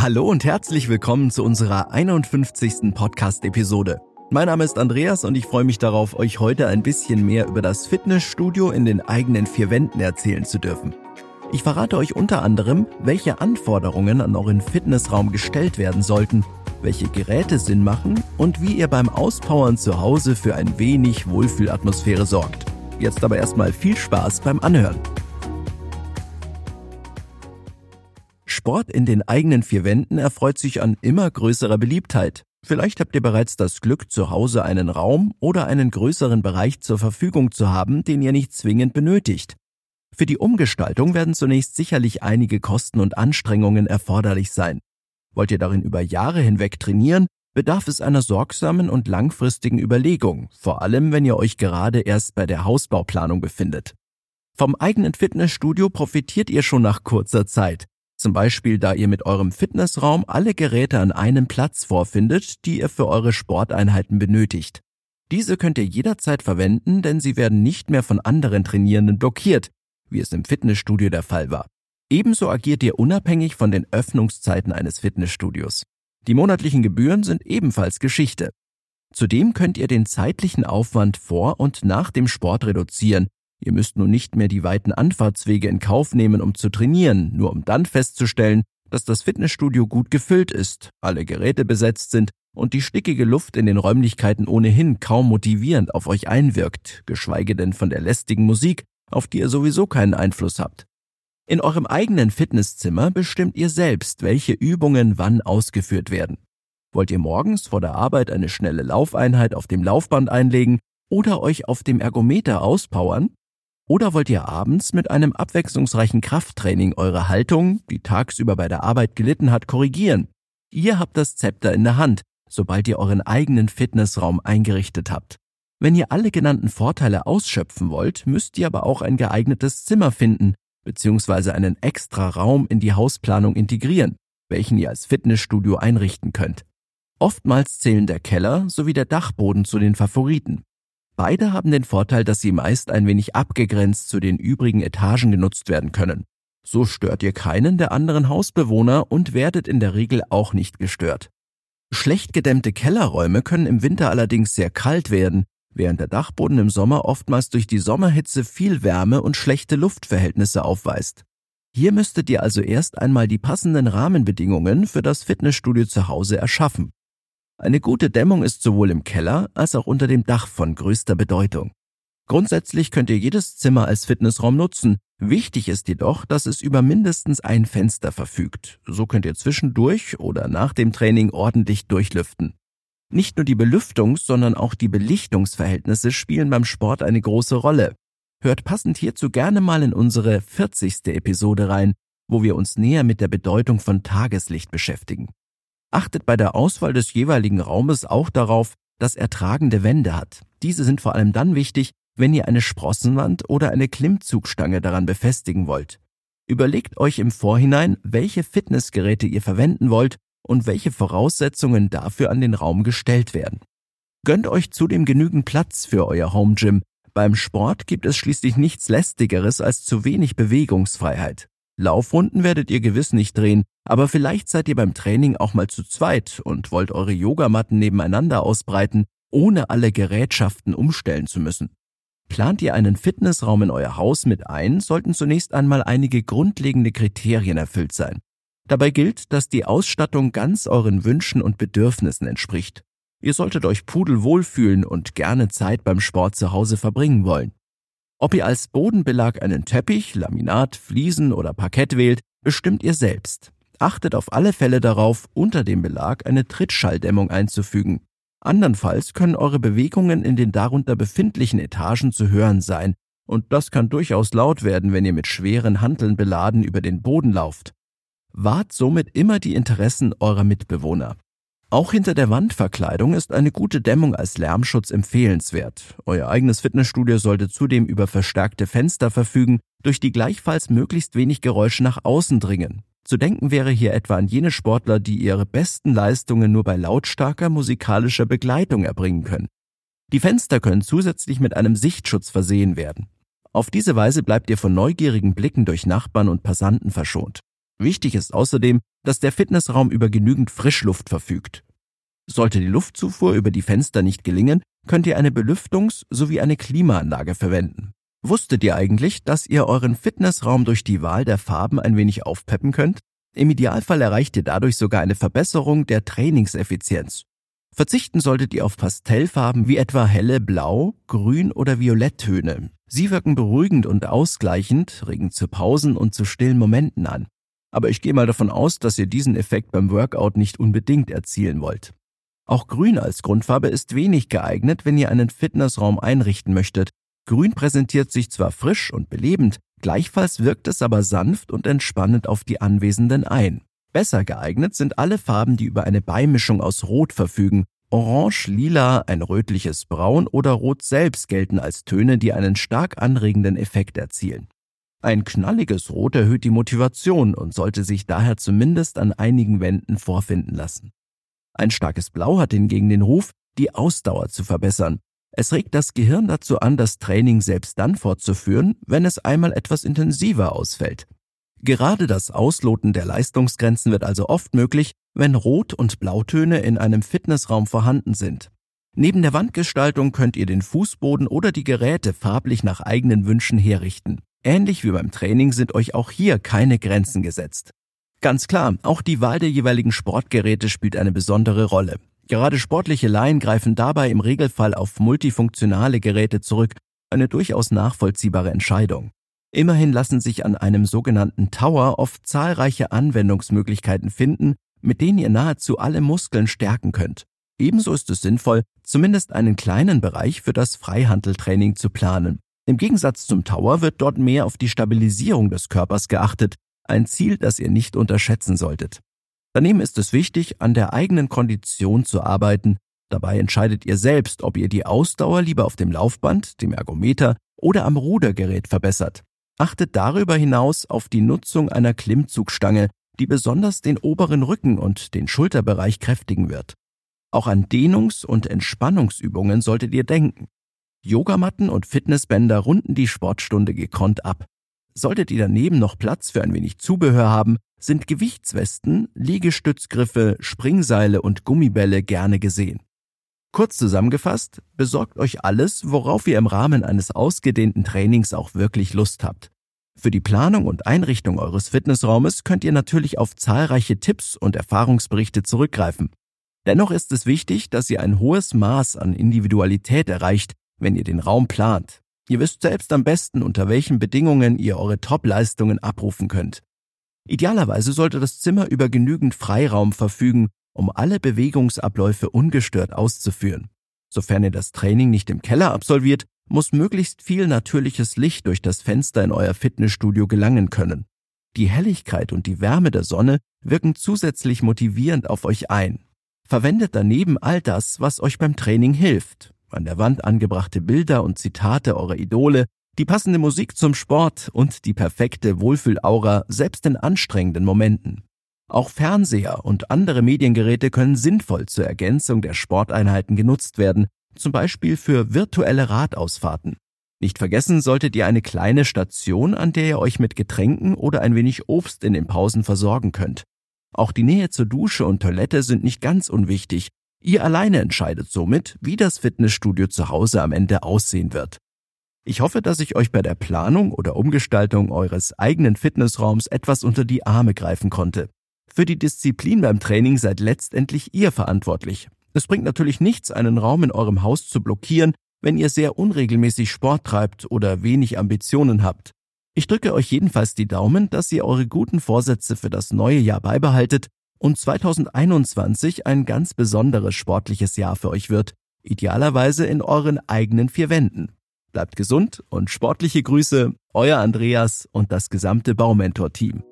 Hallo und herzlich willkommen zu unserer 51. Podcast-Episode. Mein Name ist Andreas und ich freue mich darauf, euch heute ein bisschen mehr über das Fitnessstudio in den eigenen vier Wänden erzählen zu dürfen. Ich verrate euch unter anderem, welche Anforderungen an euren Fitnessraum gestellt werden sollten, welche Geräte Sinn machen und wie ihr beim Auspowern zu Hause für ein wenig Wohlfühlatmosphäre sorgt. Jetzt aber erstmal viel Spaß beim Anhören. Sport in den eigenen vier Wänden erfreut sich an immer größerer Beliebtheit. Vielleicht habt ihr bereits das Glück, zu Hause einen Raum oder einen größeren Bereich zur Verfügung zu haben, den ihr nicht zwingend benötigt. Für die Umgestaltung werden zunächst sicherlich einige Kosten und Anstrengungen erforderlich sein. Wollt ihr darin über Jahre hinweg trainieren, bedarf es einer sorgsamen und langfristigen Überlegung, vor allem wenn ihr euch gerade erst bei der Hausbauplanung befindet. Vom eigenen Fitnessstudio profitiert ihr schon nach kurzer Zeit. Zum Beispiel, da ihr mit eurem Fitnessraum alle Geräte an einem Platz vorfindet, die ihr für eure Sporteinheiten benötigt. Diese könnt ihr jederzeit verwenden, denn sie werden nicht mehr von anderen Trainierenden blockiert, wie es im Fitnessstudio der Fall war. Ebenso agiert ihr unabhängig von den Öffnungszeiten eines Fitnessstudios. Die monatlichen Gebühren sind ebenfalls Geschichte. Zudem könnt ihr den zeitlichen Aufwand vor und nach dem Sport reduzieren, Ihr müsst nun nicht mehr die weiten Anfahrtswege in Kauf nehmen, um zu trainieren, nur um dann festzustellen, dass das Fitnessstudio gut gefüllt ist, alle Geräte besetzt sind und die stickige Luft in den Räumlichkeiten ohnehin kaum motivierend auf euch einwirkt, geschweige denn von der lästigen Musik, auf die ihr sowieso keinen Einfluss habt. In eurem eigenen Fitnesszimmer bestimmt ihr selbst, welche Übungen wann ausgeführt werden. Wollt ihr morgens vor der Arbeit eine schnelle Laufeinheit auf dem Laufband einlegen oder euch auf dem Ergometer auspowern, oder wollt ihr abends mit einem abwechslungsreichen Krafttraining eure Haltung, die tagsüber bei der Arbeit gelitten hat, korrigieren? Ihr habt das Zepter in der Hand, sobald ihr euren eigenen Fitnessraum eingerichtet habt. Wenn ihr alle genannten Vorteile ausschöpfen wollt, müsst ihr aber auch ein geeignetes Zimmer finden, beziehungsweise einen extra Raum in die Hausplanung integrieren, welchen ihr als Fitnessstudio einrichten könnt. Oftmals zählen der Keller sowie der Dachboden zu den Favoriten. Beide haben den Vorteil, dass sie meist ein wenig abgegrenzt zu den übrigen Etagen genutzt werden können. So stört ihr keinen der anderen Hausbewohner und werdet in der Regel auch nicht gestört. Schlecht gedämmte Kellerräume können im Winter allerdings sehr kalt werden, während der Dachboden im Sommer oftmals durch die Sommerhitze viel Wärme und schlechte Luftverhältnisse aufweist. Hier müsstet ihr also erst einmal die passenden Rahmenbedingungen für das Fitnessstudio zu Hause erschaffen. Eine gute Dämmung ist sowohl im Keller als auch unter dem Dach von größter Bedeutung. Grundsätzlich könnt ihr jedes Zimmer als Fitnessraum nutzen. Wichtig ist jedoch, dass es über mindestens ein Fenster verfügt. So könnt ihr zwischendurch oder nach dem Training ordentlich durchlüften. Nicht nur die Belüftungs-, sondern auch die Belichtungsverhältnisse spielen beim Sport eine große Rolle. Hört passend hierzu gerne mal in unsere 40. Episode rein, wo wir uns näher mit der Bedeutung von Tageslicht beschäftigen. Achtet bei der Auswahl des jeweiligen Raumes auch darauf, dass er tragende Wände hat. Diese sind vor allem dann wichtig, wenn ihr eine Sprossenwand oder eine Klimmzugstange daran befestigen wollt. Überlegt euch im Vorhinein, welche Fitnessgeräte ihr verwenden wollt und welche Voraussetzungen dafür an den Raum gestellt werden. Gönnt euch zudem genügend Platz für euer Home Gym. Beim Sport gibt es schließlich nichts lästigeres als zu wenig Bewegungsfreiheit. Laufrunden werdet ihr gewiss nicht drehen, aber vielleicht seid ihr beim Training auch mal zu zweit und wollt eure Yogamatten nebeneinander ausbreiten, ohne alle Gerätschaften umstellen zu müssen. Plant ihr einen Fitnessraum in euer Haus mit ein, sollten zunächst einmal einige grundlegende Kriterien erfüllt sein. Dabei gilt, dass die Ausstattung ganz euren Wünschen und Bedürfnissen entspricht. Ihr solltet euch pudelwohl fühlen und gerne Zeit beim Sport zu Hause verbringen wollen. Ob ihr als Bodenbelag einen Teppich, Laminat, Fliesen oder Parkett wählt, bestimmt ihr selbst. Achtet auf alle Fälle darauf, unter dem Belag eine Trittschalldämmung einzufügen. Andernfalls können eure Bewegungen in den darunter befindlichen Etagen zu hören sein, und das kann durchaus laut werden, wenn ihr mit schweren Hanteln beladen über den Boden lauft. Wahrt somit immer die Interessen eurer Mitbewohner. Auch hinter der Wandverkleidung ist eine gute Dämmung als Lärmschutz empfehlenswert. Euer eigenes Fitnessstudio sollte zudem über verstärkte Fenster verfügen, durch die gleichfalls möglichst wenig Geräusche nach außen dringen. Zu denken wäre hier etwa an jene Sportler, die ihre besten Leistungen nur bei lautstarker musikalischer Begleitung erbringen können. Die Fenster können zusätzlich mit einem Sichtschutz versehen werden. Auf diese Weise bleibt ihr von neugierigen Blicken durch Nachbarn und Passanten verschont. Wichtig ist außerdem, dass der Fitnessraum über genügend Frischluft verfügt. Sollte die Luftzufuhr über die Fenster nicht gelingen, könnt ihr eine Belüftungs- sowie eine Klimaanlage verwenden. Wusstet ihr eigentlich, dass ihr euren Fitnessraum durch die Wahl der Farben ein wenig aufpeppen könnt? Im Idealfall erreicht ihr dadurch sogar eine Verbesserung der Trainingseffizienz. Verzichten solltet ihr auf Pastellfarben wie etwa helle Blau, Grün oder Violetttöne. Sie wirken beruhigend und ausgleichend, regen zu Pausen und zu stillen Momenten an. Aber ich gehe mal davon aus, dass ihr diesen Effekt beim Workout nicht unbedingt erzielen wollt. Auch Grün als Grundfarbe ist wenig geeignet, wenn ihr einen Fitnessraum einrichten möchtet. Grün präsentiert sich zwar frisch und belebend, gleichfalls wirkt es aber sanft und entspannend auf die Anwesenden ein. Besser geeignet sind alle Farben, die über eine Beimischung aus Rot verfügen. Orange, Lila, ein rötliches Braun oder Rot selbst gelten als Töne, die einen stark anregenden Effekt erzielen. Ein knalliges Rot erhöht die Motivation und sollte sich daher zumindest an einigen Wänden vorfinden lassen. Ein starkes Blau hat hingegen den Ruf, die Ausdauer zu verbessern. Es regt das Gehirn dazu an, das Training selbst dann fortzuführen, wenn es einmal etwas intensiver ausfällt. Gerade das Ausloten der Leistungsgrenzen wird also oft möglich, wenn Rot- und Blautöne in einem Fitnessraum vorhanden sind. Neben der Wandgestaltung könnt ihr den Fußboden oder die Geräte farblich nach eigenen Wünschen herrichten. Ähnlich wie beim Training sind euch auch hier keine Grenzen gesetzt. Ganz klar, auch die Wahl der jeweiligen Sportgeräte spielt eine besondere Rolle. Gerade sportliche Laien greifen dabei im Regelfall auf multifunktionale Geräte zurück, eine durchaus nachvollziehbare Entscheidung. Immerhin lassen sich an einem sogenannten Tower oft zahlreiche Anwendungsmöglichkeiten finden, mit denen ihr nahezu alle Muskeln stärken könnt. Ebenso ist es sinnvoll, zumindest einen kleinen Bereich für das Freihandeltraining zu planen. Im Gegensatz zum Tower wird dort mehr auf die Stabilisierung des Körpers geachtet, ein Ziel, das ihr nicht unterschätzen solltet. Daneben ist es wichtig, an der eigenen Kondition zu arbeiten. Dabei entscheidet ihr selbst, ob ihr die Ausdauer lieber auf dem Laufband, dem Ergometer oder am Rudergerät verbessert. Achtet darüber hinaus auf die Nutzung einer Klimmzugstange, die besonders den oberen Rücken und den Schulterbereich kräftigen wird. Auch an Dehnungs- und Entspannungsübungen solltet ihr denken. Yogamatten und Fitnessbänder runden die Sportstunde gekonnt ab. Solltet ihr daneben noch Platz für ein wenig Zubehör haben, sind Gewichtswesten, Liegestützgriffe, Springseile und Gummibälle gerne gesehen. Kurz zusammengefasst, besorgt euch alles, worauf ihr im Rahmen eines ausgedehnten Trainings auch wirklich Lust habt. Für die Planung und Einrichtung eures Fitnessraumes könnt ihr natürlich auf zahlreiche Tipps und Erfahrungsberichte zurückgreifen. Dennoch ist es wichtig, dass ihr ein hohes Maß an Individualität erreicht, wenn ihr den Raum plant. Ihr wisst selbst am besten, unter welchen Bedingungen ihr eure Top-Leistungen abrufen könnt. Idealerweise sollte das Zimmer über genügend Freiraum verfügen, um alle Bewegungsabläufe ungestört auszuführen. Sofern ihr das Training nicht im Keller absolviert, muss möglichst viel natürliches Licht durch das Fenster in euer Fitnessstudio gelangen können. Die Helligkeit und die Wärme der Sonne wirken zusätzlich motivierend auf euch ein. Verwendet daneben all das, was euch beim Training hilft. An der Wand angebrachte Bilder und Zitate eurer Idole, die passende Musik zum Sport und die perfekte Wohlfühlaura selbst in anstrengenden Momenten. Auch Fernseher und andere Mediengeräte können sinnvoll zur Ergänzung der Sporteinheiten genutzt werden, zum Beispiel für virtuelle Radausfahrten. Nicht vergessen solltet ihr eine kleine Station, an der ihr euch mit Getränken oder ein wenig Obst in den Pausen versorgen könnt. Auch die Nähe zur Dusche und Toilette sind nicht ganz unwichtig. Ihr alleine entscheidet somit, wie das Fitnessstudio zu Hause am Ende aussehen wird. Ich hoffe, dass ich euch bei der Planung oder Umgestaltung eures eigenen Fitnessraums etwas unter die Arme greifen konnte. Für die Disziplin beim Training seid letztendlich ihr verantwortlich. Es bringt natürlich nichts, einen Raum in eurem Haus zu blockieren, wenn ihr sehr unregelmäßig Sport treibt oder wenig Ambitionen habt. Ich drücke euch jedenfalls die Daumen, dass ihr eure guten Vorsätze für das neue Jahr beibehaltet und 2021 ein ganz besonderes sportliches Jahr für euch wird, idealerweise in euren eigenen vier Wänden. Bleibt gesund und sportliche Grüße, euer Andreas und das gesamte Baumentor-Team.